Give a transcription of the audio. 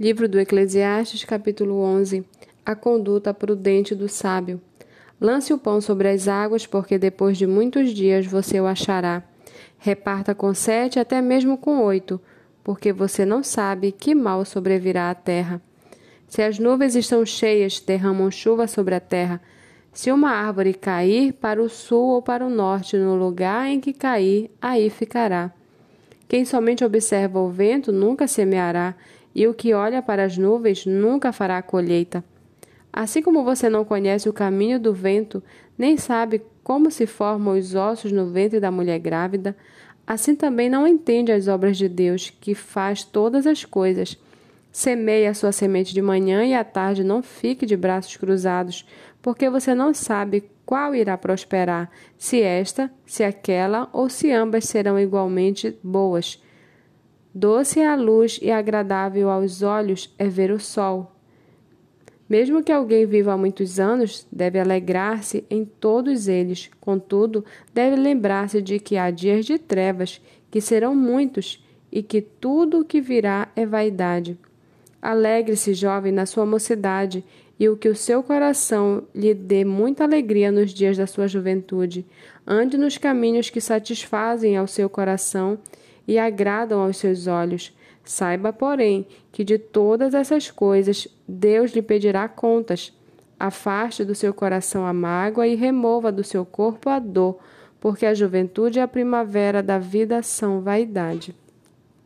Livro do Eclesiastes, capítulo 11. A conduta prudente do sábio. Lance o pão sobre as águas, porque depois de muitos dias você o achará. Reparta com sete, até mesmo com oito, porque você não sabe que mal sobrevirá à terra. Se as nuvens estão cheias, derramam chuva sobre a terra. Se uma árvore cair para o sul ou para o norte, no lugar em que cair, aí ficará. Quem somente observa o vento nunca semeará, e o que olha para as nuvens nunca fará colheita. Assim como você não conhece o caminho do vento, nem sabe como se formam os ossos no ventre da mulher grávida, assim também não entende as obras de Deus, que faz todas as coisas. Semeie a sua semente de manhã e à tarde não fique de braços cruzados, porque você não sabe qual irá prosperar, se esta, se aquela ou se ambas serão igualmente boas. Doce é a luz e agradável aos olhos é ver o sol. Mesmo que alguém viva há muitos anos, deve alegrar-se em todos eles. Contudo, deve lembrar-se de que há dias de trevas, que serão muitos, e que tudo o que virá é vaidade. Alegre-se, jovem, na sua mocidade, e o que o seu coração lhe dê muita alegria nos dias da sua juventude. Ande nos caminhos que satisfazem ao seu coração e agradam aos seus olhos. Saiba, porém, que de todas essas coisas Deus lhe pedirá contas. Afaste do seu coração a mágoa e remova do seu corpo a dor, porque a juventude e a primavera da vida são vaidade.